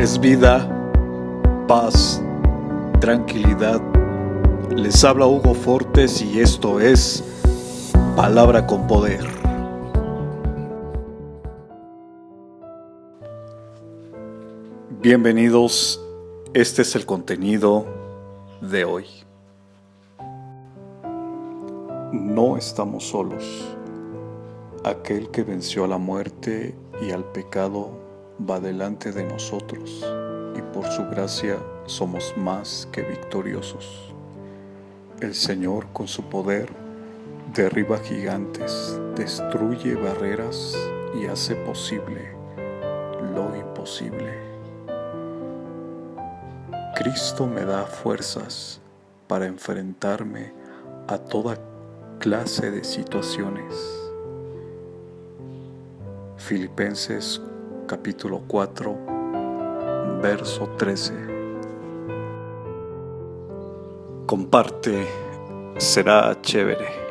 es vida, paz, tranquilidad. Les habla Hugo Fortes y esto es Palabra con Poder. Bienvenidos, este es el contenido de hoy. No estamos solos. Aquel que venció a la muerte y al pecado va delante de nosotros y por su gracia somos más que victoriosos. El Señor con su poder derriba gigantes, destruye barreras y hace posible lo imposible. Cristo me da fuerzas para enfrentarme a toda clase de situaciones. Filipenses capítulo 4, verso 13. Comparte, será chévere.